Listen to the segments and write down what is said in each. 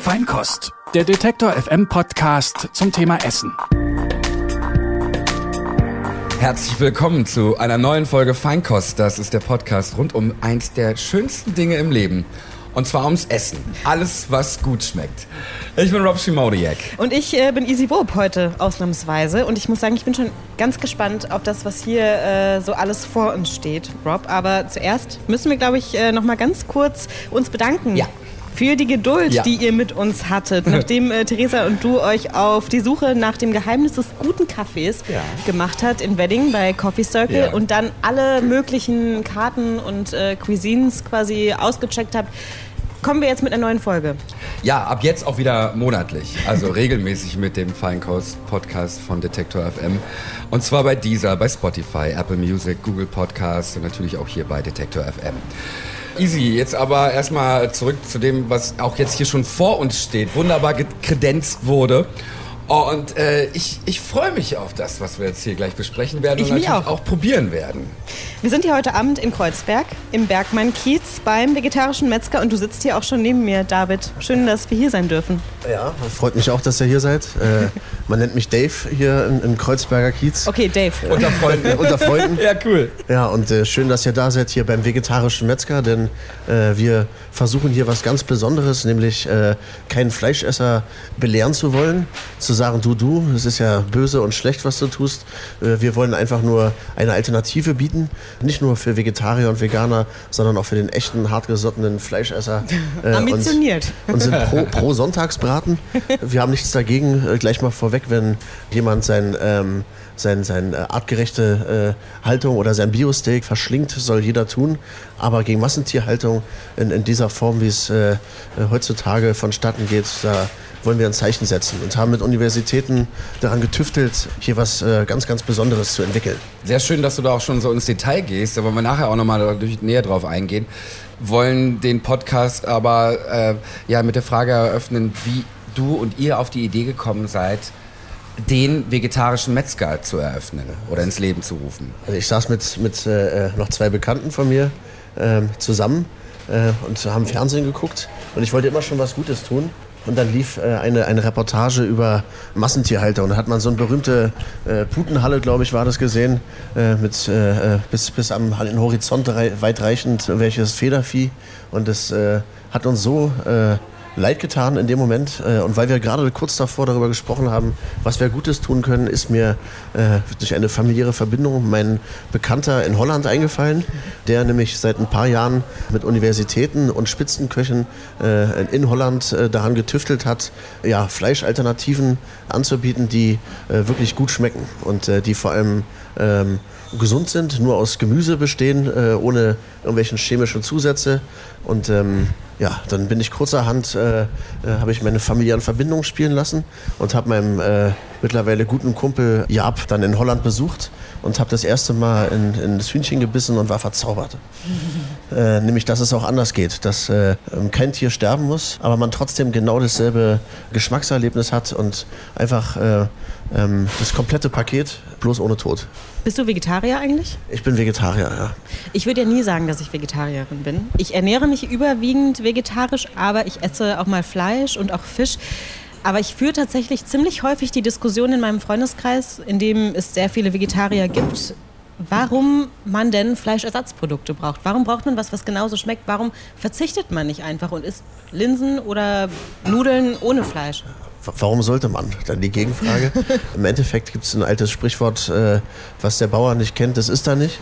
Feinkost, der Detektor FM Podcast zum Thema Essen. Herzlich willkommen zu einer neuen Folge Feinkost. Das ist der Podcast rund um eins der schönsten Dinge im Leben. Und zwar ums Essen. Alles, was gut schmeckt. Ich bin Rob Schimodiak. Und ich äh, bin Easy Wob heute ausnahmsweise. Und ich muss sagen, ich bin schon ganz gespannt auf das, was hier äh, so alles vor uns steht, Rob. Aber zuerst müssen wir, glaube ich, äh, noch mal ganz kurz uns bedanken. Ja für die Geduld, ja. die ihr mit uns hattet, nachdem äh, Theresa und du euch auf die Suche nach dem Geheimnis des guten Kaffees ja. gemacht habt in Wedding bei Coffee Circle ja. und dann alle möglichen Karten und äh, Cuisines quasi ausgecheckt habt. Kommen wir jetzt mit einer neuen Folge. Ja, ab jetzt auch wieder monatlich, also regelmäßig mit dem Feinkost-Podcast von Detektor FM. Und zwar bei Deezer, bei Spotify, Apple Music, Google Podcasts und natürlich auch hier bei Detektor FM. Easy, jetzt aber erstmal zurück zu dem, was auch jetzt hier schon vor uns steht, wunderbar kredenzt wurde. Und äh, ich, ich freue mich auf das, was wir jetzt hier gleich besprechen werden ich und natürlich auch. auch. probieren werden. Wir sind hier heute Abend in Kreuzberg im Bergmann-Kiez beim vegetarischen Metzger und du sitzt hier auch schon neben mir, David. Schön, dass wir hier sein dürfen. Ja, freut mich auch, dass ihr hier seid. Äh, man nennt mich Dave hier im Kreuzberger Kiez. Okay, Dave. Unter Freunden. unter Freunden. ja, cool. Ja, und äh, schön, dass ihr da seid hier beim vegetarischen Metzger, denn äh, wir versuchen hier was ganz Besonderes, nämlich äh, keinen Fleischesser belehren zu wollen, zu sagen, du, du, es ist ja böse und schlecht, was du tust. Äh, wir wollen einfach nur eine Alternative bieten, nicht nur für Vegetarier und Veganer, sondern auch für den echten, hartgesottenen Fleischesser. Äh, Ambitioniert. Und, und, sind pro, pro, Sonntagsbraten. Wir haben nichts dagegen, äh, gleich mal vorweg, wenn jemand sein... Ähm, seine sein, äh, artgerechte äh, Haltung oder sein Biosteak verschlingt, soll jeder tun. Aber gegen Massentierhaltung in, in dieser Form, wie es äh, heutzutage vonstatten geht, da wollen wir ein Zeichen setzen und haben mit Universitäten daran getüftelt, hier was äh, ganz, ganz Besonderes zu entwickeln. Sehr schön, dass du da auch schon so ins Detail gehst. Wollen wir nachher auch nochmal näher drauf eingehen. Wollen den Podcast aber äh, ja mit der Frage eröffnen, wie du und ihr auf die Idee gekommen seid, den vegetarischen Metzger zu eröffnen oder ins Leben zu rufen. Also ich saß mit, mit äh, noch zwei Bekannten von mir äh, zusammen äh, und haben Fernsehen geguckt und ich wollte immer schon was Gutes tun und dann lief äh, eine, eine Reportage über Massentierhalter. Und da hat man so eine berühmte äh, Putenhalle, glaube ich, war das gesehen, äh, mit bis, bis am Horizont weitreichend welches Federvieh. Und das hat uns so leid getan in dem Moment. Äh, und weil wir gerade kurz davor darüber gesprochen haben, was wir Gutes tun können, ist mir äh, durch eine familiäre Verbindung mein Bekannter in Holland eingefallen, der nämlich seit ein paar Jahren mit Universitäten und Spitzenköchen äh, in Holland daran getüftelt hat, ja, Fleischalternativen anzubieten, die wirklich gut schmecken und die vor allem ähm, gesund sind, nur aus Gemüse bestehen, ohne irgendwelchen chemischen Zusätze. Und ähm, ja, dann bin ich kurzerhand, äh, äh, habe ich meine familiären Verbindungen spielen lassen und habe meinem äh, mittlerweile guten Kumpel Jab dann in Holland besucht und habe das erste Mal in, in, das Hühnchen gebissen und war verzaubert. äh, nämlich, dass es auch anders geht, dass äh, kein Tier sterben muss, aber man trotzdem genau dasselbe Geschmackserlebnis hat und einfach äh, ähm, das komplette Paket, bloß ohne Tod. Bist du Vegetarier eigentlich? Ich bin Vegetarier, ja. Ich würde ja nie sagen, dass ich Vegetarierin bin. Ich ernähre mich überwiegend vegetarisch, aber ich esse auch mal Fleisch und auch Fisch. Aber ich führe tatsächlich ziemlich häufig die Diskussion in meinem Freundeskreis, in dem es sehr viele Vegetarier gibt, warum man denn Fleischersatzprodukte braucht. Warum braucht man was, was genauso schmeckt? Warum verzichtet man nicht einfach und isst Linsen oder Nudeln ohne Fleisch? Warum sollte man? Dann die Gegenfrage. Im Endeffekt gibt es ein altes Sprichwort, äh, was der Bauer nicht kennt, das ist er nicht.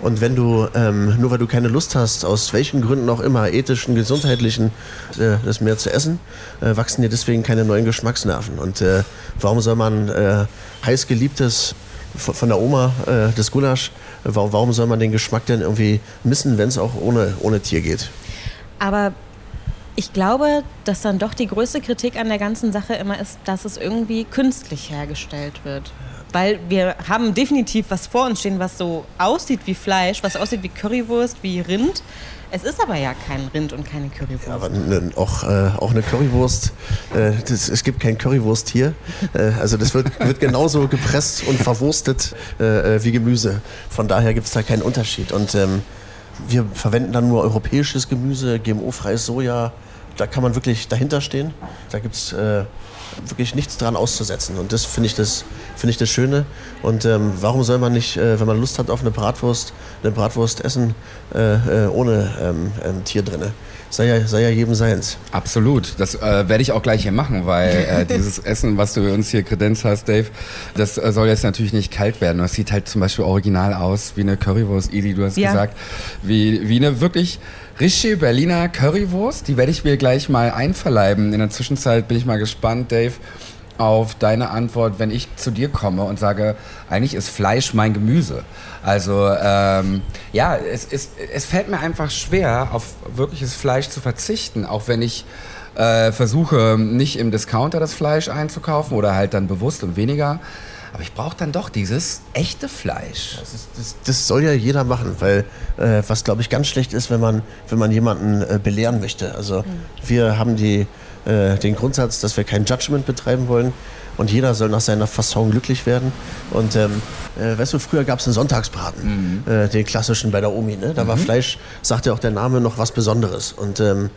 Und wenn du, ähm, nur weil du keine Lust hast, aus welchen Gründen auch immer, ethischen, gesundheitlichen, äh, das mehr zu essen, äh, wachsen dir deswegen keine neuen Geschmacksnerven. Und äh, warum soll man äh, heißgeliebtes von der Oma, äh, das Gulasch, warum soll man den Geschmack denn irgendwie missen, wenn es auch ohne, ohne Tier geht? Aber ich glaube, dass dann doch die größte Kritik an der ganzen Sache immer ist, dass es irgendwie künstlich hergestellt wird. Weil wir haben definitiv was vor uns stehen, was so aussieht wie Fleisch, was aussieht wie Currywurst, wie Rind. Es ist aber ja kein Rind und keine Currywurst. Ja, aber ne, auch, äh, auch eine Currywurst, äh, das, es gibt kein Currywurst hier. Äh, also das wird, wird genauso gepresst und verwurstet äh, äh, wie Gemüse. Von daher gibt es da keinen Unterschied. Und ähm, wir verwenden dann nur europäisches Gemüse, GMO-freies Soja, da kann man wirklich dahinter stehen. Da gibt es äh, wirklich nichts dran auszusetzen. Und das finde ich, das finde ich das Schöne. Und ähm, warum soll man nicht, äh, wenn man Lust hat auf eine Bratwurst, eine Bratwurst essen äh, äh ohne ähm, ähm, Tier drinne? sei ja, sei ja jedem seins. Absolut. Das äh, werde ich auch gleich hier machen, weil äh, dieses Essen, was du uns hier kredenzt hast, Dave, das äh, soll jetzt natürlich nicht kalt werden. Das sieht halt zum Beispiel original aus wie eine Currywurst, Idi, du hast ja. gesagt. Wie, wie eine wirklich richtige Berliner Currywurst. Die werde ich mir gleich mal einverleiben. In der Zwischenzeit bin ich mal gespannt, Dave auf deine Antwort, wenn ich zu dir komme und sage, eigentlich ist Fleisch mein Gemüse. Also ähm, ja, es, es, es fällt mir einfach schwer, auf wirkliches Fleisch zu verzichten, auch wenn ich äh, versuche, nicht im Discounter das Fleisch einzukaufen oder halt dann bewusst und weniger. Aber ich brauche dann doch dieses echte Fleisch. Das, ist, das, das soll ja jeder machen, weil äh, was glaube ich ganz schlecht ist, wenn man, wenn man jemanden äh, belehren möchte. Also mhm. wir haben die äh, den Grundsatz, dass wir kein Judgment betreiben wollen und jeder soll nach seiner Fasson glücklich werden. Und ähm, äh, weißt du, früher gab es einen Sonntagsbraten, mhm. äh, den klassischen bei der Omi. Ne? Da mhm. war Fleisch, sagte auch der Name, noch was Besonderes. Und ähm,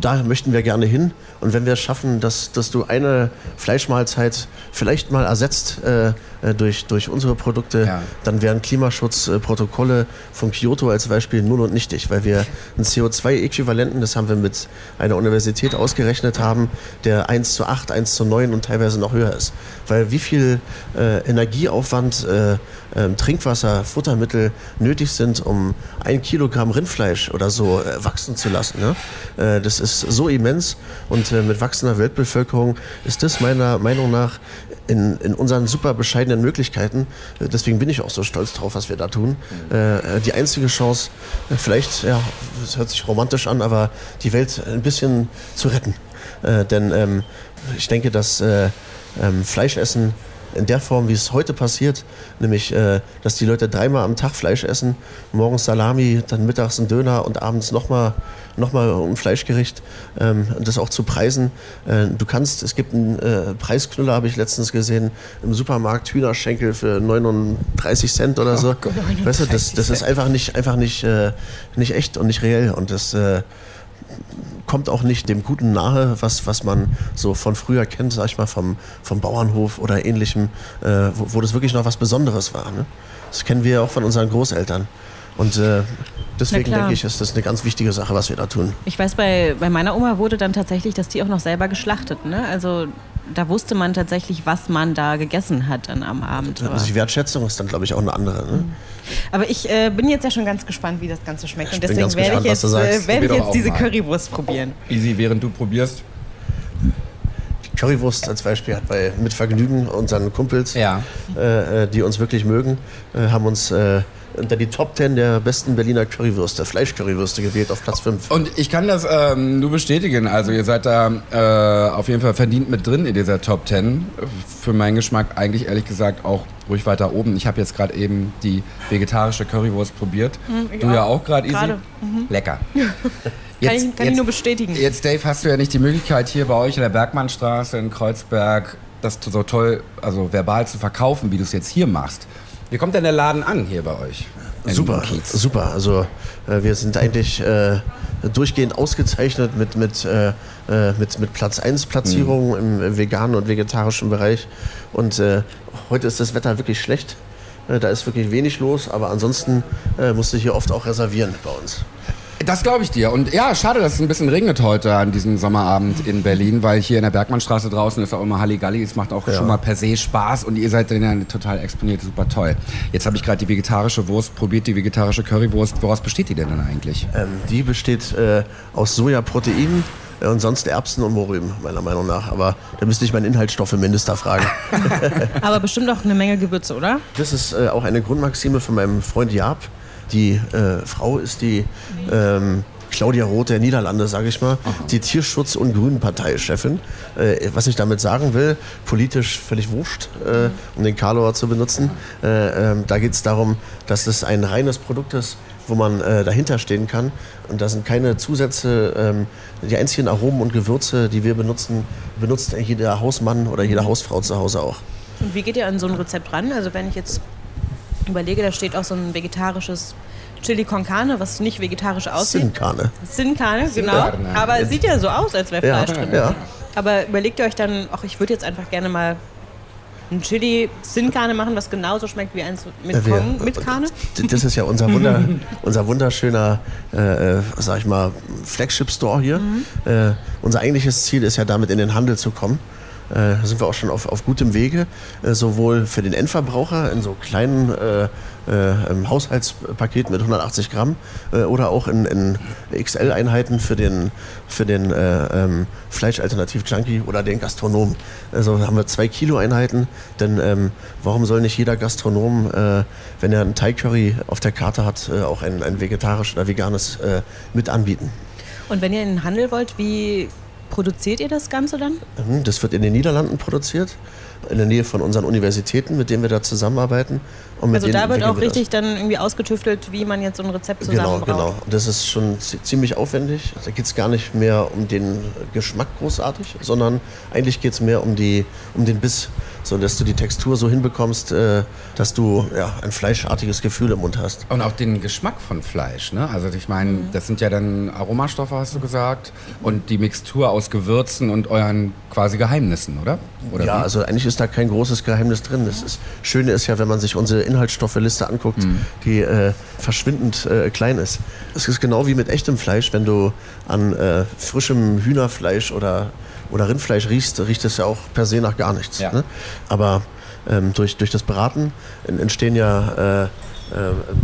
da möchten wir gerne hin. Und wenn wir es schaffen, dass, dass du eine Fleischmahlzeit vielleicht mal ersetzt äh, äh, durch, durch unsere Produkte, ja. dann wären Klimaschutzprotokolle von Kyoto als Beispiel null und nichtig, weil wir einen CO2-Äquivalenten, das haben wir mit einer Universität ausgerechnet haben, der 1 zu 8, 1 zu 9 und teilweise noch höher ist. Weil wie viel äh, Energieaufwand, äh, äh, Trinkwasser, Futtermittel nötig sind, um ein Kilogramm Rindfleisch oder so äh, wachsen zu lassen. Ne? Äh, das ist so immens und mit wachsender Weltbevölkerung ist das meiner Meinung nach in, in unseren super bescheidenen Möglichkeiten, äh, deswegen bin ich auch so stolz drauf, was wir da tun, äh, die einzige Chance, äh, vielleicht, ja, es hört sich romantisch an, aber die Welt ein bisschen zu retten. Äh, denn ähm, ich denke, dass äh, ähm, Fleischessen in der Form, wie es heute passiert, nämlich, äh, dass die Leute dreimal am Tag Fleisch essen, morgens Salami, dann mittags ein Döner und abends nochmal nochmal ein Fleischgericht, ähm, das auch zu preisen. Äh, du kannst, es gibt einen äh, Preisknüller, habe ich letztens gesehen, im Supermarkt Hühnerschenkel für 39 Cent oder so. Oh Gott, weißt du, das, das ist einfach nicht, einfach nicht, äh, nicht echt und nicht reell und das äh, kommt auch nicht dem Guten nahe, was, was man so von früher kennt, sag ich mal, vom, vom Bauernhof oder ähnlichem, äh, wo, wo, das wirklich noch was Besonderes war. Ne? Das kennen wir auch von unseren Großeltern. Und äh, deswegen denke ich, ist das eine ganz wichtige Sache, was wir da tun. Ich weiß, bei, bei meiner Oma wurde dann tatsächlich das Tier auch noch selber geschlachtet. Ne? Also da wusste man tatsächlich, was man da gegessen hat dann am Abend. Also die Wertschätzung ist dann, glaube ich, auch eine andere. Ne? Mhm. Aber ich äh, bin jetzt ja schon ganz gespannt, wie das Ganze schmeckt. Und deswegen werde ich jetzt, äh, werd ich jetzt diese mal. Currywurst probieren. Easy, während du probierst. Die Currywurst als Beispiel hat bei mit Vergnügen unseren Kumpels, ja. äh, äh die uns wirklich mögen, äh, haben uns äh, unter die Top 10 der besten Berliner Currywürste, Fleischcurrywürste gewählt auf Platz 5. Und ich kann das ähm, nur bestätigen. Also ihr seid da äh, auf jeden Fall verdient mit drin in dieser Top 10. Für meinen Geschmack eigentlich ehrlich gesagt auch ruhig weiter oben. Ich habe jetzt gerade eben die vegetarische Currywurst probiert. Mhm, du ja auch gerade, Easy. Mhm. Lecker. Jetzt, kann, ich, kann jetzt, ich, nur bestätigen. Jetzt, Dave, hast du ja nicht die Möglichkeit, hier bei euch in der Bergmannstraße in Kreuzberg das so toll, also verbal zu verkaufen, wie du es jetzt hier machst. Wie kommt denn der Laden an hier bei euch? Super, super. Also äh, wir sind eigentlich äh, durchgehend ausgezeichnet mit, mit, äh, äh mit, mit Platz 1 Platzierungen mhm. im veganen und vegetarischen Bereich. Und äh, heute ist das Wetter wirklich schlecht. Äh, da ist wirklich wenig los, aber ansonsten musste ich hier oft auch reservieren bei uns. Das glaube ich dir. Und ja, schade, dass es ein bisschen regnet heute an diesem Sommerabend in Berlin, weil hier in der Bergmannstraße draußen ist auch immer Halligalli. Es macht auch ja. schon mal per se Spaß und ihr seid dann total exponiert, super toll. Jetzt habe ich gerade die vegetarische Wurst probiert, die vegetarische Currywurst. Woraus besteht die denn dann eigentlich? Ähm, die besteht äh, aus Sojaproteinen äh, und sonst Erbsen und Mohrrüben, meiner Meinung nach. Aber da müsste ich meinen Inhaltsstoffeminister fragen. Aber bestimmt auch eine Menge Gewürze, oder? Das ist äh, auch eine Grundmaxime von meinem Freund Jaap. Die äh, Frau ist die ähm, Claudia Roth der Niederlande, sage ich mal, Aha. die Tierschutz- und Grünen-Parteichefin. Äh, was ich damit sagen will, politisch völlig wurscht, äh, um den Karlauer zu benutzen. Äh, ähm, da geht es darum, dass es ein reines Produkt ist, wo man äh, dahinter stehen kann. Und da sind keine Zusätze. Ähm, die einzigen Aromen und Gewürze, die wir benutzen, benutzt jeder Hausmann oder jede Hausfrau zu Hause auch. Und wie geht ihr an so ein Rezept ran? Also wenn ich jetzt überlege, da steht auch so ein vegetarisches Chili con Carne, was nicht vegetarisch aussieht. Sin Carne. Sin Carne, Sin genau. Carne. Aber es sieht ja so aus, als wäre Ja, Fleisch drin. ja. Aber überlegt ihr euch dann, ach, ich würde jetzt einfach gerne mal ein Chili Sin Carne machen, was genauso schmeckt wie eins mit, Ja, wir- Kong, mit Carne? D- Das ist ja unser, Wunder, unser wunderschöner, äh, äh, sag ich mal, Flagship-Store hier. Äh, unser eigentliches Ziel ist ja damit in den Handel zu kommen. Äh, sind wir auch schon auf, auf gutem Wege, äh, sowohl für den Endverbraucher in so kleinen äh, äh, im Haushaltspaket mit 180 Gramm äh, oder auch in, in XL-Einheiten für den, für den äh, ähm, Fleischalternativ-Junkie oder den Gastronom. Also haben wir zwei Kilo-Einheiten, denn ähm, warum soll nicht jeder Gastronom, wenn er einen Thai-Curry auf der Karte hat, auch ein, ein vegetarisches oder veganes mit anbieten? Und wenn ihr in den Handel wollt, wie produziert ihr das Ganze dann? Mhm, Das wird in den Niederlanden produziert, in der Nähe von unseren Universitäten, mit denen wir da zusammenarbeiten. Und mit Also denen da wird auch wir das. richtig dann irgendwie ausgetüftelt, wie man jetzt so ein Rezept zusammen Genau, braucht. genau. Das ist schon zi- ziemlich aufwendig. Da geht es gar nicht mehr um den Geschmack großartig, sondern eigentlich geht es mehr um, die, um den Biss. So, dass du die Textur so hinbekommst, äh, dass du ja, ein fleischartiges Gefühl im Mund hast. Und auch den Geschmack von Fleisch, ne? Also ich meine, Mhm. das sind ja dann Aromastoffe, hast du gesagt, und die Mixtur aus Gewürzen und euren quasi Geheimnissen, oder? oder Ja, wie? also eigentlich ist da kein großes Geheimnis drin. Das ist, Schöne ist ja, wenn man sich unsere Inhaltsstoffliste anguckt, die äh, verschwindend äh, klein ist. Es ist genau wie mit echtem Fleisch, wenn du an äh, frischem Hühnerfleisch oder, oder Rindfleisch riechst, riecht es ja auch per se nach gar nichts. Ja. Ne? Aber ähm, durch, durch das Braten en- entstehen ja äh, äh,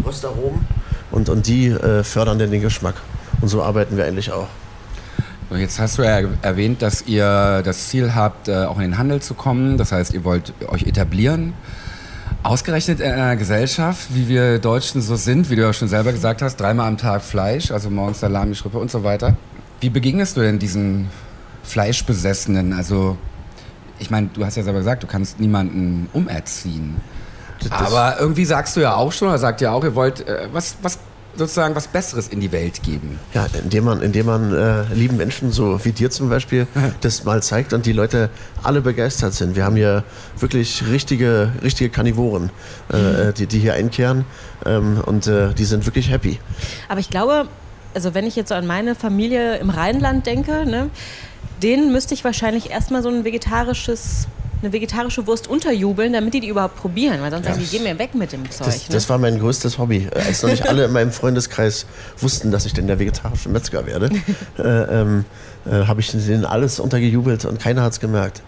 Röstaromen und, und die äh, fördern dann den Geschmack. Und so arbeiten wir eigentlich auch. So, Jetzt hast du ja erwähnt, dass ihr das Ziel habt, äh, auch in den Handel zu kommen. Das heißt, ihr wollt euch etablieren. Ausgerechnet in einer Gesellschaft, wie wir Deutschen so sind, wie du ja schon selber gesagt hast, dreimal am Tag Fleisch, also morgens Salami, Schrippe und so weiter. Wie begegnest du denn diesen Fleischbesessenen? Also, ich meine, du hast ja selber gesagt, du kannst niemanden umerziehen. Das- Aber irgendwie sagst du ja auch schon, oder sagt ihr auch, ihr wollt äh, was, was sozusagen was Besseres in die Welt geben. Ja, indem man, indem man äh, lieben Menschen, so wie dir zum Beispiel, das mal zeigt und die Leute alle begeistert sind. Wir haben hier wirklich richtige, richtige Karnivoren, äh, die, die hier einkehren ähm, und äh, die sind wirklich happy. Aber ich glaube, also wenn ich jetzt so an meine Familie im Rheinland denke, ne, denen müsste ich wahrscheinlich erstmal so ein vegetarisches, eine vegetarische Wurst unterjubeln, damit die die überhaupt probieren. Weil sonst sagen die, geh mir weg mit dem Zeug. Das, ne? das war mein größtes Hobby. Als noch nicht alle in meinem Freundeskreis wussten, dass ich denn der vegetarische Metzger werde, äh, ähm, äh, habe ich denen alles untergejubelt und keiner hat es gemerkt.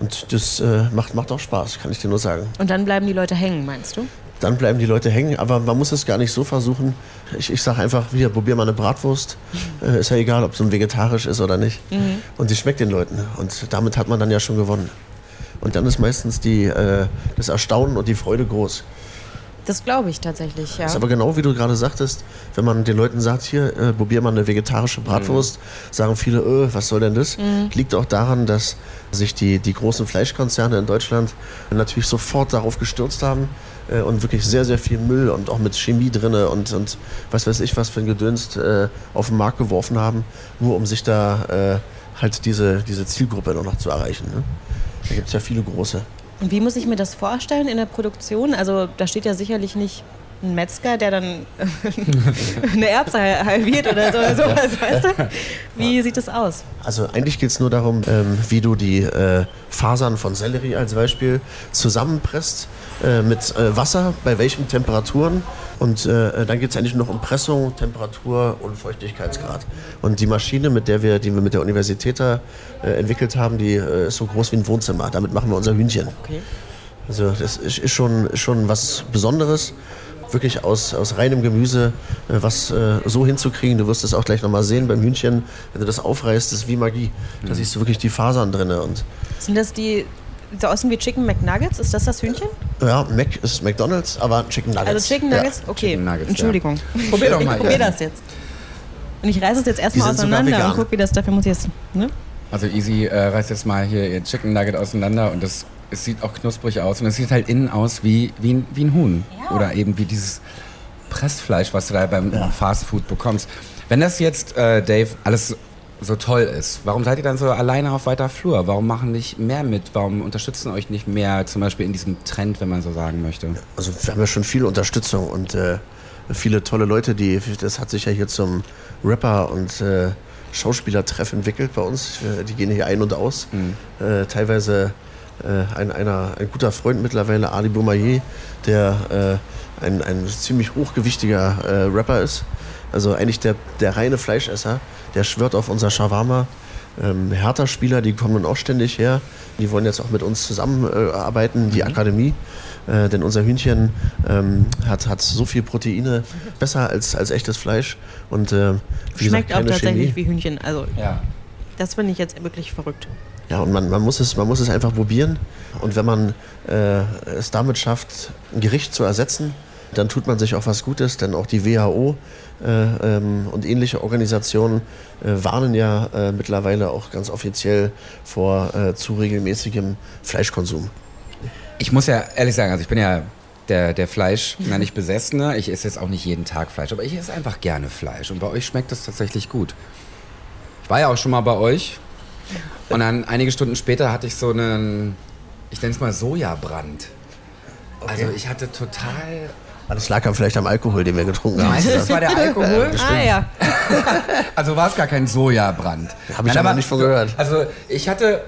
Und das äh, macht, macht auch Spaß, kann ich dir nur sagen. Und dann bleiben die Leute hängen, meinst du? Dann bleiben die Leute hängen. Aber man muss es gar nicht so versuchen. Ich, ich sage einfach, hier, probier mal eine Bratwurst. Äh, ist ja egal, ob es nun vegetarisch ist oder nicht. Und die schmeckt den Leuten. Und damit hat man dann ja schon gewonnen. Und dann ist meistens die, äh, das Erstaunen und die Freude groß. Das glaube ich tatsächlich, ja. Das ist aber genau wie du gerade sagtest, wenn man den Leuten sagt, hier, äh, probier mal eine vegetarische Bratwurst, sagen viele, äh, was soll denn das? Liegt auch daran, dass sich die, die großen Fleischkonzerne in Deutschland natürlich sofort darauf gestürzt haben äh, und wirklich sehr, sehr viel Müll und auch mit Chemie drinne und, und was weiß ich, was für ein Gedönst äh, auf den Markt geworfen haben, nur um sich da äh, halt diese, diese Zielgruppe noch zu erreichen. Ne? Da gibt es ja viele große. Und wie muss ich mir das vorstellen in der Produktion? Also da steht ja sicherlich nicht ein Metzger, der dann eine Erbse halbiert oder so oder sowas, weißt du? Wie sieht das aus? Also eigentlich geht es nur darum, ähm, wie du die äh, Fasern von Sellerie als Beispiel zusammenpresst äh, mit äh, Wasser, bei welchen Temperaturen. Und äh, dann geht es eigentlich nur noch um Pressung, Temperatur und Feuchtigkeitsgrad. Und die Maschine, mit der wir, die wir mit der Universität da äh, entwickelt haben, die äh, ist so groß wie ein Wohnzimmer. Damit machen wir unser Hühnchen. Okay. Also das ist, schon, ist schon was Besonderes. Wirklich aus, aus reinem Gemüse äh, was äh, so hinzukriegen. Du wirst es auch gleich nochmal sehen beim Hühnchen. Wenn du das aufreißt, ist wie Magie. Da siehst du wirklich die Fasern drin. Und Sind das die, so aussehen wie Chicken McNuggets? Ist das das Hühnchen? ja, Mac ist McDonalds, aber Chicken Nuggets. Also Chicken Nuggets? Okay, Chicken Nuggets, Entschuldigung. Probier doch mal. Ich probier ja. das jetzt. Und ich reiße es jetzt erstmal auseinander und guck, wie das, dafür muss ich jetzt, ne? Also Easy äh, reißt jetzt mal hier ihr Chicken Nugget auseinander und das, es sieht auch knusprig aus und es sieht halt innen aus wie, wie, ein, wie ein Huhn. Oder eben wie dieses Pressfleisch, was du da beim Fast Food bekommst. Wenn das jetzt, äh, Dave, alles so toll ist, warum seid ihr dann so alleine auf weiter Flur? Warum machen nicht mehr mit? Warum unterstützen euch nicht mehr zum Beispiel in diesem Trend, wenn man so sagen möchte? Also wir haben ja schon viel Unterstützung und äh, viele tolle Leute, die, das hat sich ja hier zum Rapper und äh, Schauspielertreff entwickelt bei uns. Die gehen hier ein und aus. Äh, teilweise äh, ein, einer, ein guter Freund mittlerweile, Ali Boumaier, der äh, ein, ein ziemlich hochgewichtiger äh, Rapper ist. Also eigentlich der, der reine Fleischesser, der schwört auf unser Shawarma. Ähm, Hertha-Spieler, die kommen nun auch ständig her. Die wollen jetzt auch mit uns zusammenarbeiten, äh, die Akademie. Äh, denn unser Hühnchen ähm, hat, hat so viel Proteine, besser als, als echtes Fleisch. Und äh, wie Schmeckt gesagt, auch tatsächlich Chemie. wie Hühnchen. Also Ja. das finde ich jetzt wirklich verrückt. Ja, und man, man, muss es, man muss es einfach probieren. Und wenn man äh, es damit schafft, ein Gericht zu ersetzen, dann tut man sich auch was Gutes, denn auch die WHO äh, ähm, und ähnliche Organisationen äh, warnen ja äh, mittlerweile auch ganz offiziell vor äh, zu regelmäßigem Fleischkonsum. Ich muss ja ehrlich sagen, also ich bin ja der, der Fleisch, na nicht Besessene. Ich esse jetzt auch nicht jeden Tag Fleisch, aber ich esse einfach gerne Fleisch. Und bei euch schmeckt das tatsächlich gut. Ich war ja auch schon mal bei euch. Und dann einige Stunden später hatte ich so einen, ich nenne es mal Sojabrand. Also ich hatte total. Das lag dann vielleicht am Alkohol, den wir getrunken haben. Meinst du, das war der Alkohol? Ah ja. Also war es gar kein Sojabrand. Hab ich Nein, aber nicht von gehört. Also ich hatte,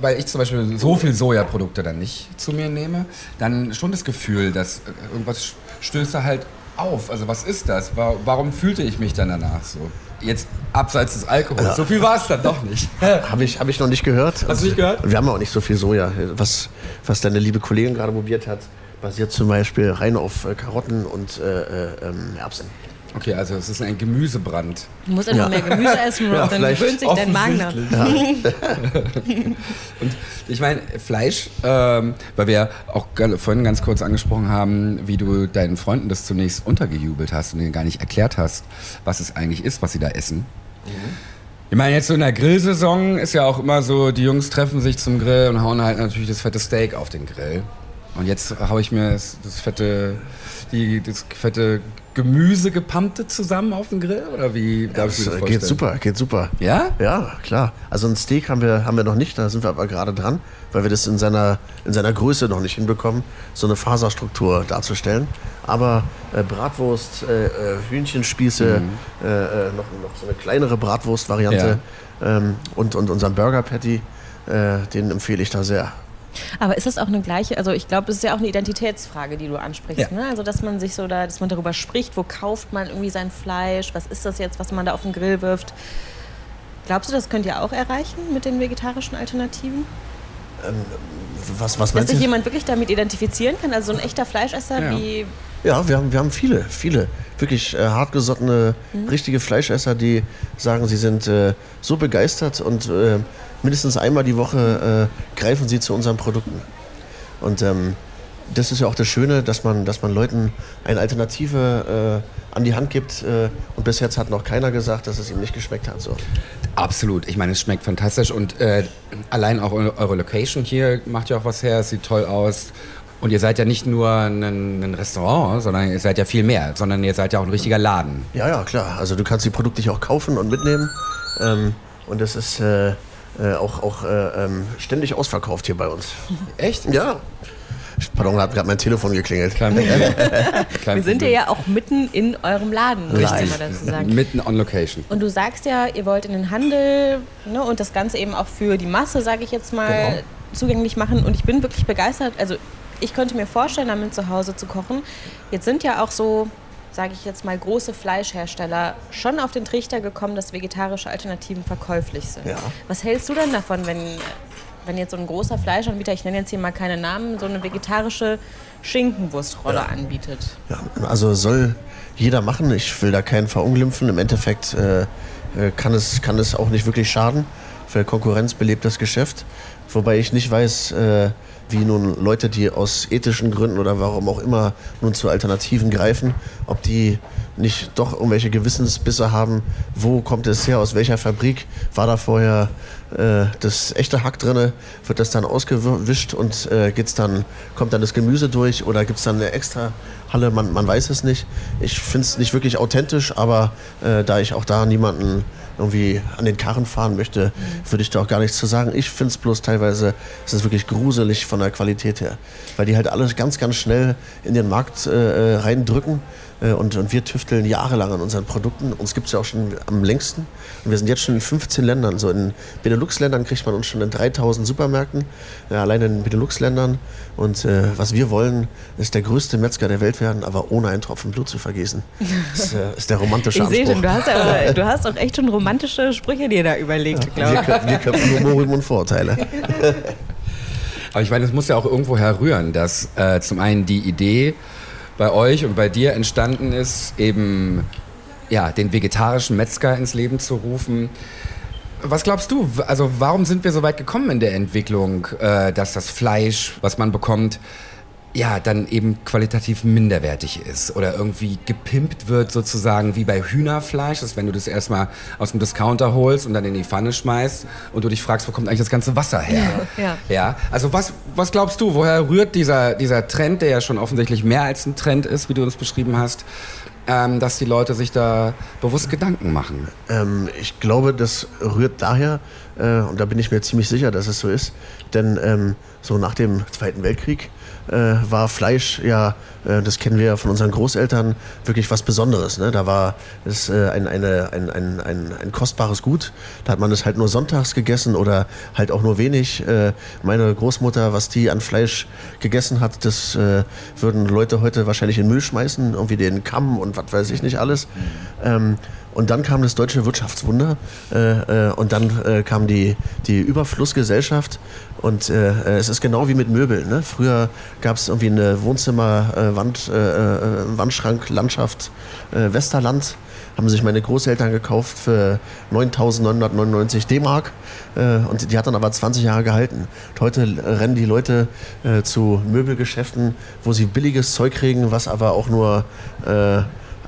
weil ich zum Beispiel so viel Sojaprodukte dann nicht zu mir nehme, dann schon das Gefühl, dass irgendwas stößt da halt auf. Also was ist das? Wa- Warum fühlte ich mich dann danach so? Jetzt abseits des Alkohols. So viel war es dann doch nicht. Habe ich, hab ich noch nicht gehört. Hast du nicht gehört? Und wir haben auch nicht so viel Soja. Was, was deine liebe Kollegin gerade probiert hat, basiert zum Beispiel rein auf äh, Karotten und äh, äh, ähm, Erbsen. Okay, also es ist ein Gemüsebrand. Du musst einfach Ja. mehr Gemüse essen Ja, dann gewöhnt sich dein Magen daran. Und ich meine, Fleisch, ähm, weil wir auch vorhin ganz kurz angesprochen haben, wie du deinen Freunden das zunächst untergejubelt hast und denen gar nicht erklärt hast, was es eigentlich ist, was sie da essen. Ich meine, jetzt so in der Grillsaison ist ja auch immer so, die Jungs treffen sich zum Grill und hauen halt natürlich das fette Steak auf den Grill. Und jetzt haue ich mir das, das fette, die, das fette Gemüse gepumpte zusammen auf den Grill? Oder wie ich Das das geht super, geht super. Ja? Ja, klar. Also ein Steak haben wir, haben wir noch nicht, da sind wir aber gerade dran, weil wir das in seiner, in seiner Größe noch nicht hinbekommen, so eine Faserstruktur darzustellen. Aber äh, Bratwurst, äh, äh, Hühnchenspieße, äh, äh, noch, noch so eine kleinere Bratwurst-Variante ähm, und, und unseren Burger Patty, äh, den empfehle ich da sehr. Aber ist das auch eine gleiche, also ich glaube, es ist ja auch eine Identitätsfrage, die du ansprichst. Ja. Ne? Also dass man sich so da, dass man darüber spricht, wo kauft man irgendwie sein Fleisch, was ist das jetzt, was man da auf den Grill wirft. Glaubst du, das könnt ihr auch erreichen mit den vegetarischen Alternativen? Was, was Dass sich jemand wirklich damit identifizieren kann? Also so ein echter Fleischesser Ja. wie. Ja, wir haben, wir haben viele, viele wirklich äh, hartgesottene, richtige Fleischesser, die sagen, sie sind äh, so begeistert und äh, mindestens einmal die Woche äh, greifen sie zu unseren Produkten. Und ähm, das ist ja auch das Schöne, dass man, dass man Leuten eine Alternative äh, an die Hand gibt. Äh, und bis jetzt hat noch keiner gesagt, dass es ihm nicht geschmeckt hat. So. Absolut. Ich meine, es schmeckt fantastisch und äh, allein auch eure eure Location hier macht ja auch was her. Es sieht toll aus. Und ihr seid ja nicht nur ein, ein Restaurant, sondern ihr seid ja viel mehr, sondern ihr seid ja auch ein richtiger Laden. Ja, ja, klar. Also du kannst die Produkte hier auch kaufen und mitnehmen. Ähm, und das ist äh, äh, auch, auch äh, ähm, ständig ausverkauft hier bei uns. Echt? Ja. Pardon, hat gerade mein Telefon geklingelt. Kein Problem. Kein Wir sind ja, ja auch mitten in eurem Laden, muss Richtig. man dazu sagen. Mitten on Location. Und du sagst ja, ihr wollt in den Handel ne, und das Ganze eben auch für die Masse, sage ich jetzt mal, Genau. zugänglich machen. Und ich bin wirklich begeistert. Also ich könnte mir vorstellen, damit zu Hause zu kochen. Jetzt sind ja auch so, sage ich jetzt mal, große Fleischhersteller schon auf den Trichter gekommen, dass vegetarische Alternativen verkäuflich sind. Ja. Was hältst du denn davon, wenn, wenn jetzt so ein großer Fleischanbieter, ich nenne jetzt hier mal keine Namen, so eine vegetarische Schinkenwurstrolle anbietet? Ja, also soll jeder machen. Ich will da keinen verunglimpfen. Im Endeffekt äh, äh, kann, es, kann es auch nicht wirklich schaden, weil Konkurrenz belebt das Geschäft. Wobei ich nicht weiß, äh, wie nun Leute, die aus ethischen Gründen oder warum auch immer nun zu Alternativen greifen, ob die nicht doch irgendwelche Gewissensbisse haben, wo kommt es her, aus welcher Fabrik, war da vorher äh, das echte Hack drinne, wird das dann ausgewischt und äh, geht's dann, kommt dann das Gemüse durch oder gibt es dann eine extra Halle, man, man weiß es nicht. Ich finde es nicht wirklich authentisch, aber äh, da ich auch da niemanden irgendwie an den Karren fahren möchte, würde ich da auch gar nichts zu sagen. Ich finde es bloß teilweise, es ist wirklich gruselig von der Qualität her, weil die halt alles ganz, ganz schnell in den Markt äh, äh reindrücken äh, und, und wir tüfteln jahrelang an unseren Produkten. Uns gibt es ja auch schon am längsten. Und wir sind jetzt schon in 15 Ländern. So in Benelux-Ländern kriegt man uns schon in 3000 Supermärkten, ja, allein in Benelux-Ländern. Und äh, was wir wollen, ist der größte Metzger der Welt werden, aber ohne einen Tropfen Blut zu vergießen. Das äh, ist der romantische ich Anspruch. Ich sehe schon, du hast, ja, du hast auch echt schon romantische Sprüche dir da überlegt, ja, glaube ich. Wir, wir köpfen nur Morim und Vorurteile. Aber ich meine, es muss ja auch irgendwo herrühren, dass äh, zum einen die Idee bei euch und bei dir entstanden ist, eben ja, den vegetarischen Metzger ins Leben zu rufen. Was glaubst du? Also warum sind wir so weit gekommen in der Entwicklung, äh, dass das Fleisch, was man bekommt, ja, dann eben qualitativ minderwertig ist oder irgendwie gepimpt wird sozusagen wie bei Hühnerfleisch, dass wenn du das erstmal aus dem Discounter holst und dann in die Pfanne schmeißt und du dich fragst, wo kommt eigentlich das ganze Wasser her? Ja. ja. Also was, was glaubst du, woher rührt dieser, dieser Trend, der ja schon offensichtlich mehr als ein Trend ist, wie du uns beschrieben hast, ähm, dass die Leute sich da bewusst Gedanken machen? Ähm, ich glaube, das rührt daher, äh, und da bin ich mir ziemlich sicher, dass es so ist, denn ähm, so nach dem Zweiten Weltkrieg äh, war Fleisch ja, äh, das kennen wir ja von unseren Großeltern, wirklich was Besonderes. Ne? Da war es äh, ein, eine, ein, ein, ein, ein, kostbares Gut. Da hat man es halt nur sonntags gegessen oder halt auch nur wenig. Äh, meine Großmutter, was die an Fleisch gegessen hat, das äh, würden Leute heute wahrscheinlich in Müll schmeißen, irgendwie den Kamm und was weiß ich nicht alles. Ähm, und dann kam das deutsche Wirtschaftswunder äh, äh, und dann äh, kam die, die Überflussgesellschaft. Und äh, es ist genau wie mit Möbeln. Ne? Früher gab es irgendwie eine Wohnzimmer-Wand, äh, äh, Wandschrank, Landschaft, Westerland. Haben sich meine Großeltern gekauft für 9.999 D-Mark. und die hat dann aber 20 Jahre gehalten. Und heute rennen die Leute zu Möbelgeschäften, wo sie billiges Zeug kriegen, was aber auch nur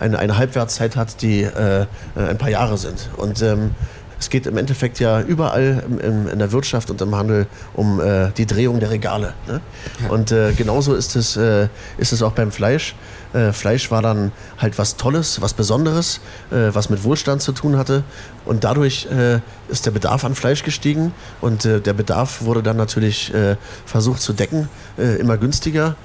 eine, eine Halbwertszeit hat, die äh, ein paar Jahre sind. Und ähm, es geht im Endeffekt ja überall im, im, in der Wirtschaft und im Handel um äh, die Drehung der Regale. Ne? Ja. Und äh, genauso ist es, äh, ist es auch beim Fleisch. Äh, Fleisch war dann halt was Tolles, was Besonderes, äh, was mit Wohlstand zu tun hatte. Und dadurch äh, ist der Bedarf an Fleisch gestiegen und der Bedarf wurde dann natürlich versucht zu decken, immer günstiger,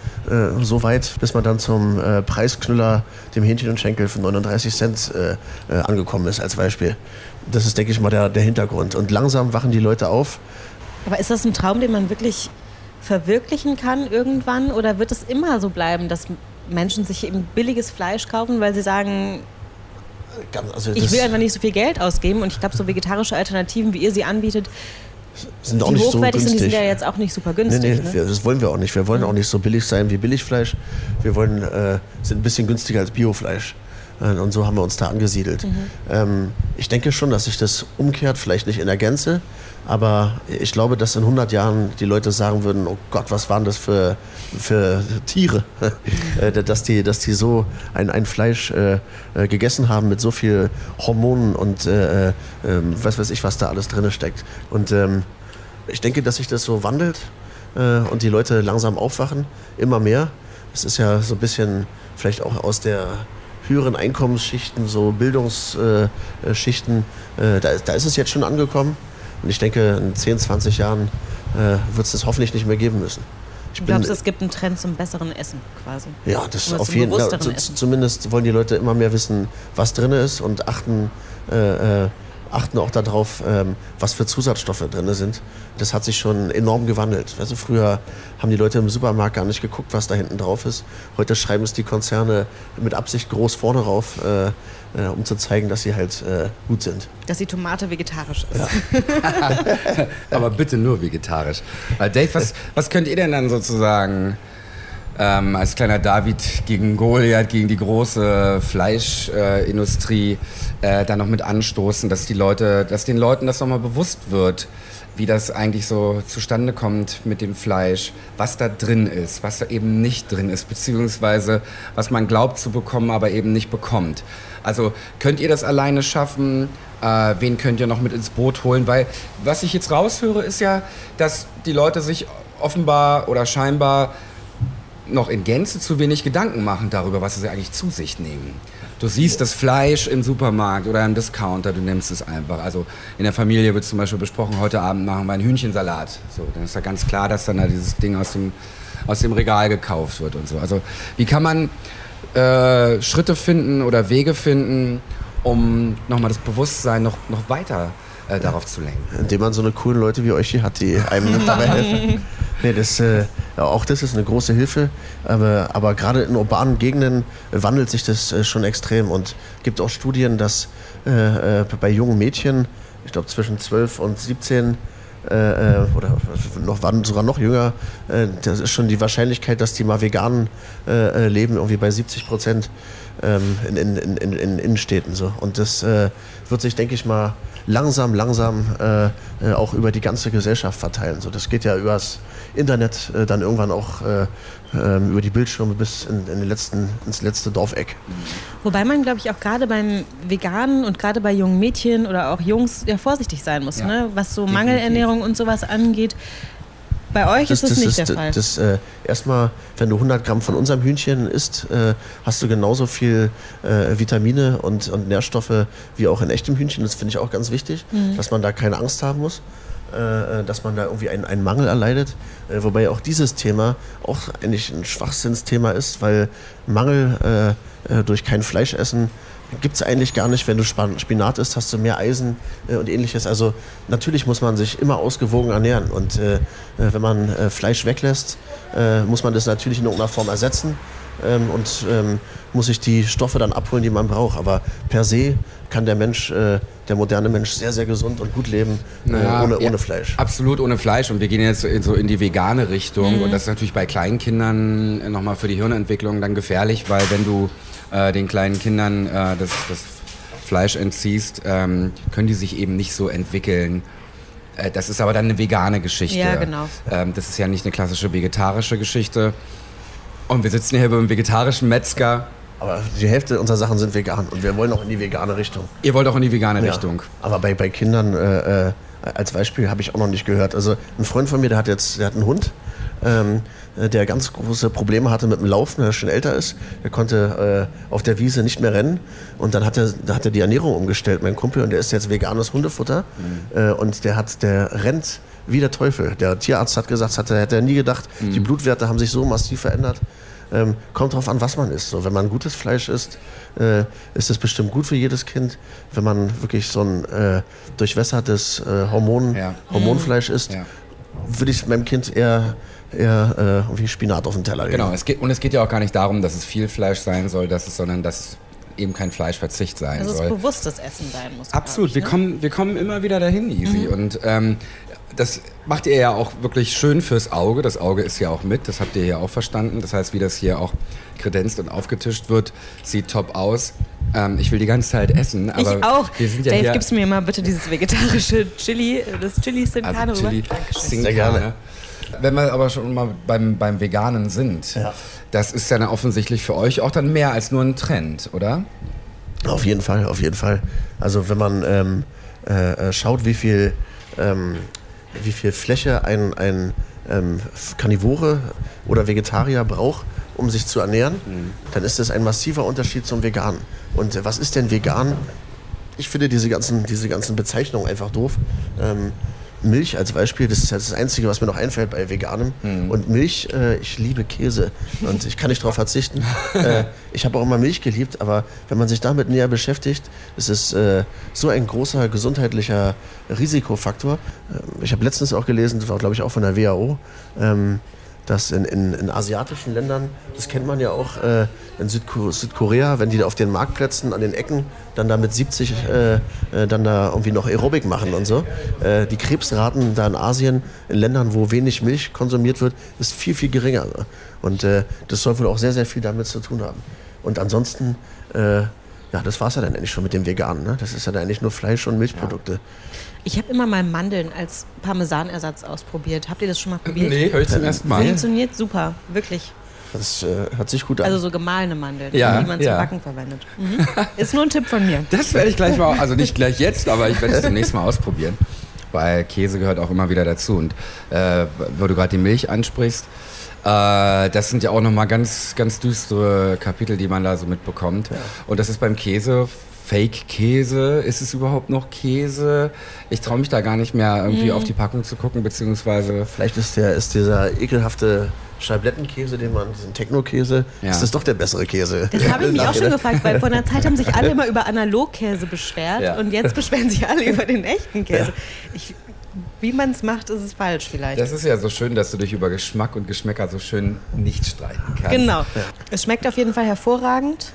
so weit, bis man dann zum Preisknüller, dem Hähnchen und Schenkel für 39 Cent angekommen ist als Beispiel. Das ist, denke ich mal, der, der Hintergrund. Und langsam wachen die Leute auf. Aber ist das ein Traum, den man wirklich verwirklichen kann irgendwann? Oder wird es immer so bleiben, dass Menschen sich eben billiges Fleisch kaufen, weil sie sagen, also ich will einfach nicht so viel Geld ausgeben und ich glaube, so vegetarische Alternativen, wie ihr sie anbietet, sind auch die nicht hochwertig so günstig. sind, die sind ja jetzt auch nicht super günstig. Nee, nee, ne? das wollen wir auch nicht. Wir wollen mhm. auch nicht so billig sein wie Billigfleisch. Wir wollen, äh, sind ein bisschen günstiger als Biofleisch. Äh, und so haben wir uns da angesiedelt. Mhm. Ähm, ich denke schon, dass sich das umkehrt, vielleicht nicht in der Gänze, aber ich glaube, dass in 100 Jahren die Leute sagen würden, oh Gott, was waren das für, für Tiere, äh, dass, die, dass die so ein, ein Fleisch äh, äh, gegessen haben mit so viel Hormonen und äh, äh, was weiß ich, was da alles drin steckt. Und ähm, ich denke, dass sich das so wandelt äh, und die Leute langsam aufwachen, immer mehr. Es ist ja so ein bisschen vielleicht auch aus der höheren Einkommensschichten, so Bildungsschichten, da, da ist es jetzt schon angekommen. Und ich denke, in 10, 20 Jahren äh, wird es das hoffentlich nicht mehr geben müssen. Ich du glaubst, es gibt einen Trend zum besseren Essen quasi? Ja, das Oder auf jeden Fall. Zumindest wollen die Leute immer mehr wissen, was drin ist und achten äh, äh, achten auch darauf, ähm, was für Zusatzstoffe drin sind. Das hat sich schon enorm gewandelt. Also früher haben die Leute im Supermarkt gar nicht geguckt, was da hinten drauf ist. Heute schreiben es die Konzerne mit Absicht groß vorne rauf, äh, äh, um zu zeigen, dass sie halt äh, gut sind. Dass die Tomate vegetarisch ist. Ja. Aber bitte nur vegetarisch. Weil Dave, was, was könnt ihr denn dann sozusagen ähm, als kleiner David gegen Goliath, gegen die große Fleischindustrie äh, da noch mit anstoßen, dass die Leute, dass den Leuten das nochmal bewusst wird, wie das eigentlich so zustande kommt mit dem Fleisch, was da drin ist, was da eben nicht drin ist, beziehungsweise was man glaubt zu bekommen, aber eben nicht bekommt. Also könnt ihr das alleine schaffen? Äh, wen könnt ihr noch mit ins Boot holen? Weil was ich jetzt raushöre, ist ja, dass die Leute sich offenbar oder scheinbar noch in Gänze zu wenig Gedanken machen darüber, was sie eigentlich zu sich nehmen. Du siehst das Fleisch im Supermarkt oder im Discounter, du nimmst es einfach. Also in der Familie wird zum Beispiel besprochen, heute Abend machen wir einen Hühnchensalat. So, dann ist ja ganz klar, dass dann da dieses Ding aus dem, aus dem Regal gekauft wird und so. Also wie kann man äh, Schritte finden oder Wege finden, um nochmal das Bewusstsein noch, noch weiter äh, darauf zu lenken? Indem man so eine coolen Leute wie euch hier hat, die einem dabei helfen. Nee, das, äh, auch das ist eine große Hilfe, aber, aber gerade in urbanen Gegenden wandelt sich das äh, schon extrem und gibt auch Studien, dass äh, äh bei jungen Mädchen, ich glaube zwischen 12 und 17 äh, äh, oder noch, waren sogar noch jünger, äh, das ist schon die Wahrscheinlichkeit, dass die mal vegan äh, leben, irgendwie bei 70 Prozent ähm, in, in, in, in Innenstädten. So. Und das wird sich, denke ich mal, langsam, langsam auch über die ganze Gesellschaft verteilen. So, das geht ja übers Internet äh, dann irgendwann auch äh, äh, über die Bildschirme bis in, in den letzten, ins letzte Dorfeck. Wobei man, glaube ich, auch gerade beim Veganen und gerade bei jungen Mädchen oder auch Jungs ja vorsichtig sein muss, ja. ne? was so Definitiv. Mangelernährung und sowas angeht. Bei euch das, ist das, das nicht ist, der Fall. Das, äh, erstmal, wenn du 100 Gramm von unserem Hühnchen isst, äh, hast du genauso viel äh, Vitamine und, und, Nährstoffe wie auch in echtem Hühnchen. Das finde ich auch ganz wichtig, mhm. dass man da keine Angst haben muss. Äh, äh, dass man da irgendwie einen, einen Mangel erleidet. Äh, wobei auch dieses Thema auch eigentlich ein Schwachsinnsthema ist, weil Mangel durch kein Fleisch essen gibt es eigentlich gar nicht. Wenn du Spinat isst, hast du mehr Eisen äh, und ähnliches. Also natürlich muss man sich immer ausgewogen ernähren. Und äh, wenn man äh, Fleisch weglässt, muss man das natürlich in irgendeiner Form ersetzen ähm, und ähm, muss sich die Stoffe dann abholen, die man braucht. Aber per se kann der Mensch, äh, der moderne Mensch, sehr, sehr gesund und gut leben äh, naja, ohne, ohne Fleisch. Absolut ohne Fleisch. Und wir gehen jetzt in, so in die vegane Richtung. Mhm. Und das ist natürlich bei Kleinkindern nochmal für die Hirnentwicklung dann gefährlich, weil wenn du äh, den kleinen Kindern äh, das, das Fleisch entziehst, ähm, können die sich eben nicht so entwickeln. Äh, das ist aber dann eine vegane Geschichte. Ja, genau. Ähm, das ist ja nicht eine klassische vegetarische Geschichte. Und wir sitzen hier beim vegetarischen Metzger. Aber die Hälfte unserer Sachen sind vegan und wir wollen auch in die vegane Richtung. Ihr wollt auch in die vegane ja. Richtung. Aber bei, bei Kindern, äh, äh, als Beispiel, habe ich auch noch nicht gehört. Also ein Freund von mir, der hat jetzt, der hat einen Hund, ähm, der ganz große Probleme hatte mit dem Laufen, der schon älter ist. Der konnte äh, auf der Wiese nicht mehr rennen. Und dann hat er, da hat er die Ernährung umgestellt, mein Kumpel, und der ist jetzt veganes Hundefutter. Mhm. Äh, und der hat, der rennt wie der Teufel. Der Tierarzt hat gesagt, hat er, hätte er nie gedacht. Mhm. Die Blutwerte haben sich so massiv verändert. Ähm, kommt drauf an, was man isst. So, wenn man gutes Fleisch isst, äh, ist es bestimmt gut für jedes Kind. Wenn man wirklich so ein äh, durchwässertes äh, Hormon, ja. Hormonfleisch isst, ja. würde ich meinem Kind eher eher äh, Spinat auf den Teller geben. Genau, es geht, und es geht ja auch gar nicht darum, dass es viel Fleisch sein soll, dass es, sondern dass es eben kein Fleischverzicht sein also soll. Dass es bewusstes Essen sein muss. Absolut, ich, ne? wir, kommen, wir kommen immer wieder dahin, Easy. Mhm. Und ähm, das macht ihr ja auch wirklich schön fürs Auge. Das Auge ist ja auch mit, das habt ihr ja auch verstanden. Das heißt, wie das hier auch kredenzt und aufgetischt wird, sieht top aus. Ähm, ich will die ganze Zeit essen, aber ich auch. Wir sind ja Dave, gibst mir mal bitte dieses vegetarische Chili, das Chili Sin Carne also Chili Sin Carne. Wenn wir aber schon mal beim, beim Veganen sind, ja. das ist ja dann offensichtlich für euch auch dann mehr als nur ein Trend, oder? Auf jeden Fall, auf jeden Fall. Also wenn man ähm, äh, äh schaut, wie viel ähm, wie viel Fläche ein, ein ähm, Karnivore oder Vegetarier braucht, um sich zu ernähren, mhm. dann ist das ein massiver Unterschied zum Vegan. Und äh, was ist denn vegan? Ich finde diese ganzen, diese ganzen Bezeichnungen einfach doof. Ähm, Milch als Beispiel, das ist ja das Einzige, was mir noch einfällt bei Veganem. Mhm. Und Milch, äh, ich liebe Käse und ich kann nicht darauf verzichten. äh, ich habe auch immer Milch geliebt, aber wenn man sich damit näher beschäftigt, ist es äh, so ein großer gesundheitlicher Risikofaktor. Äh, ich habe letztens auch gelesen, das war glaube ich auch von der WHO, ähm, dass in, in, in, asiatischen Ländern, das kennt man ja auch äh, in Südko Südkorea, wenn die auf den Marktplätzen an den Ecken dann da mit 70 äh, äh, dann da irgendwie noch Aerobik machen und so. Äh, die Krebsraten da in Asien, in Ländern, wo wenig Milch konsumiert wird, ist viel, viel geringer. Und äh, das soll wohl auch sehr, sehr viel damit zu tun haben. Und ansonsten, ja, das war es ja dann eigentlich schon mit dem Veganen. Ne? Das ist ja dann eigentlich nur Fleisch und Milchprodukte. Ja. Ich habe immer mal Mandeln als Parmesanersatz ausprobiert. Habt ihr das schon mal probiert? Nee, höre ich zum ersten Mal. Funktioniert super, wirklich. Das äh, hört sich gut an. Also so gemahlene Mandeln, ja, die man ja. zum Backen verwendet. Mhm. Ist nur ein Tipp von mir. Das werde ich gleich mal, also nicht gleich jetzt, aber ich werde es demnächst mal ausprobieren. Weil Käse gehört auch immer wieder dazu. Und äh, wo du gerade die Milch ansprichst, Äh, das sind ja auch nochmal ganz, ganz düstere Kapitel, die man da so mitbekommt. Und das ist beim Käse Fake-Käse? Ist es überhaupt noch Käse? Ich traue mich da gar nicht mehr irgendwie Mhm. auf die Packung zu gucken, beziehungsweise Vielleicht ist, der, ist dieser ekelhafte Scheiblettenkäse, den man, diesen Techno-Käse, Ja. ist das doch der bessere Käse. Das habe ich mich auch schon gefragt, weil vor einer Zeit haben sich alle immer über Analogkäse beschwert Ja. und jetzt beschweren sich alle über den echten Käse. Ich, wie man es macht, ist es falsch vielleicht. das ist ja so schön, dass du dich über Geschmack und Geschmäcker so schön nicht streiten kannst. genau. Es schmeckt auf jeden Fall hervorragend.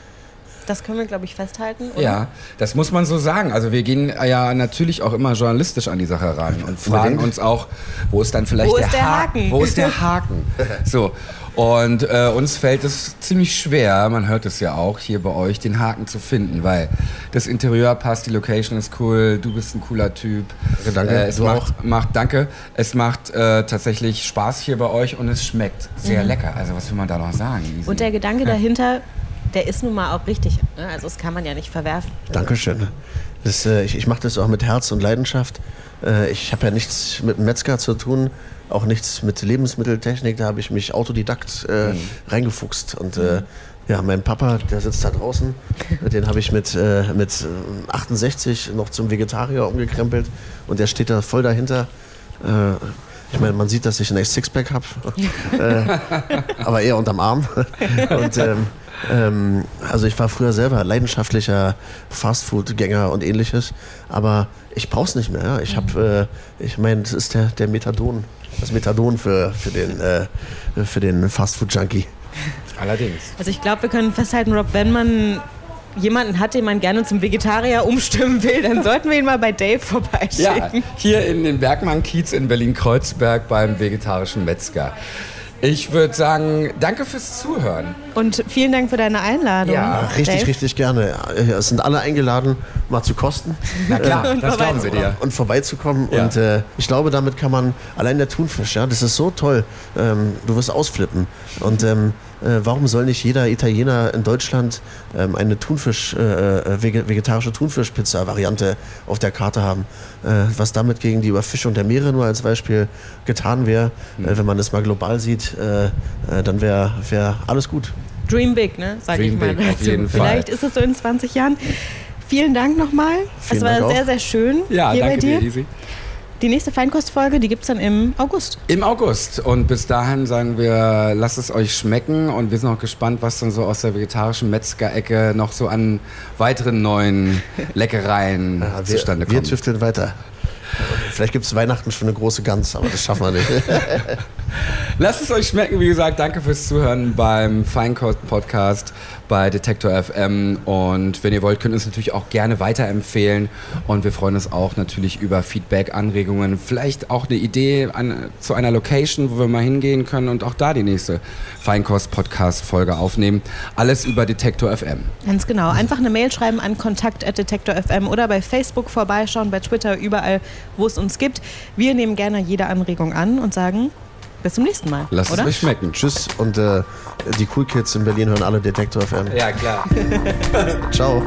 Das können wir, glaube ich, festhalten. Oder? Ja, das muss man so sagen. Also wir gehen ja natürlich auch immer journalistisch an die Sache ran und fragen uns auch, wo ist dann vielleicht Wo der, ist der Ha- Haken? Wo ist der Haken? So. Und äh, uns fällt es ziemlich schwer, man hört es ja auch hier bei euch, den Haken zu finden, weil das Interieur passt, die Location ist cool, du bist ein cooler Typ. Danke, danke. Äh, es Du macht, macht, danke. Es macht äh, tatsächlich Spaß hier bei euch und es schmeckt sehr lecker. Also was will man da noch sagen? Mhm. Und der Gedanke dahinter, der ist nun mal auch richtig. Ne? Also das kann man ja nicht verwerfen. Dankeschön. Das, äh, ich ich mache das auch mit Herz und Leidenschaft. Äh, ich habe ja nichts mit Metzger zu tun, auch nichts mit Lebensmitteltechnik. Da habe ich mich autodidakt äh, reingefuchst. Und äh, ja, mein Papa, der sitzt da draußen, den habe ich mit, äh, mit äh, 68 noch zum Vegetarier umgekrempelt. Und der steht da voll dahinter. Äh, ich meine, man sieht, dass ich ein Sixpack habe, äh, aber eher unterm Arm. Und ähm, ähm, also ich war früher selber leidenschaftlicher Fastfood-Gänger und ähnliches, aber ich brauch's nicht mehr. Ja. Ich habe, äh, ich meine, das ist der, der Methadon, das Methadon für, für den, äh, für den Fastfood-Junkie. Allerdings. Also ich glaube, wir können festhalten, Rob, wenn man jemanden hat, den man gerne zum Vegetarier umstimmen will, dann sollten wir ihn mal bei Dave vorbeischicken. Ja, hier in den Bergmann-Kiez in Berlin-Kreuzberg beim vegetarischen Metzger. Ich würde sagen, danke fürs Zuhören. Und vielen Dank für deine Einladung. Ja, Richtig, Dave. richtig gerne. Äh, Es sind alle eingeladen, mal zu kosten. Na klar, Und das glauben wir vorbeizukommen. dir. und vorbeizukommen. Ja. Und äh, ich glaube, damit kann man allein der Thunfisch, ja, das ist so toll. Ähm, du wirst ausflippen. Und ähm, äh, warum soll nicht jeder Italiener in Deutschland ähm, eine Thunfisch, äh, äh, vege- vegetarische Thunfischpizza-Variante auf der Karte haben? Äh, was damit gegen die Überfischung der Meere nur als Beispiel getan wäre, Hm. äh, wenn man das mal global sieht, äh, äh, dann wäre wär alles gut. Dream big, ne? Sag Dream ich mal big, auf dazu. jeden Fall. Vielleicht ist es so in 20 Jahren. Vielen Dank nochmal. Es Vielen war Dank auch. sehr, sehr schön Ja, hier danke bei dir. dir, Easy. Die nächste Feinkostfolge, die gibt es dann im August. Im August. Und bis dahin sagen wir, lasst es euch schmecken. Und wir sind auch gespannt, was dann so aus der vegetarischen Metzgerecke noch so an weiteren neuen Leckereien Ja, wir, zustande wir kommen. tüfteln weiter. Vielleicht gibt es Weihnachten schon eine große Gans, aber das schaffen wir nicht. Lasst es euch schmecken. Wie gesagt, danke fürs Zuhören beim Feinkost-Podcast bei Detektor FM. Und wenn ihr wollt, könnt ihr uns natürlich auch gerne weiterempfehlen. Und wir freuen uns auch natürlich über Feedback, Anregungen, vielleicht auch eine Idee an, zu einer Location, wo wir mal hingehen können und auch da die nächste Feinkost-Podcast-Folge aufnehmen. Alles über Detektor FM. Ganz genau. Einfach eine Mail schreiben an kontakt.detektor.fm oder bei Facebook vorbeischauen, bei Twitter, überall, wo es uns gibt. Wir nehmen gerne jede Anregung an und sagen bis zum nächsten Mal. Lasst oder? es euch schmecken. Tschüss und äh, die Cool Kids in Berlin hören alle Detektor FM. Ja, klar. Ciao.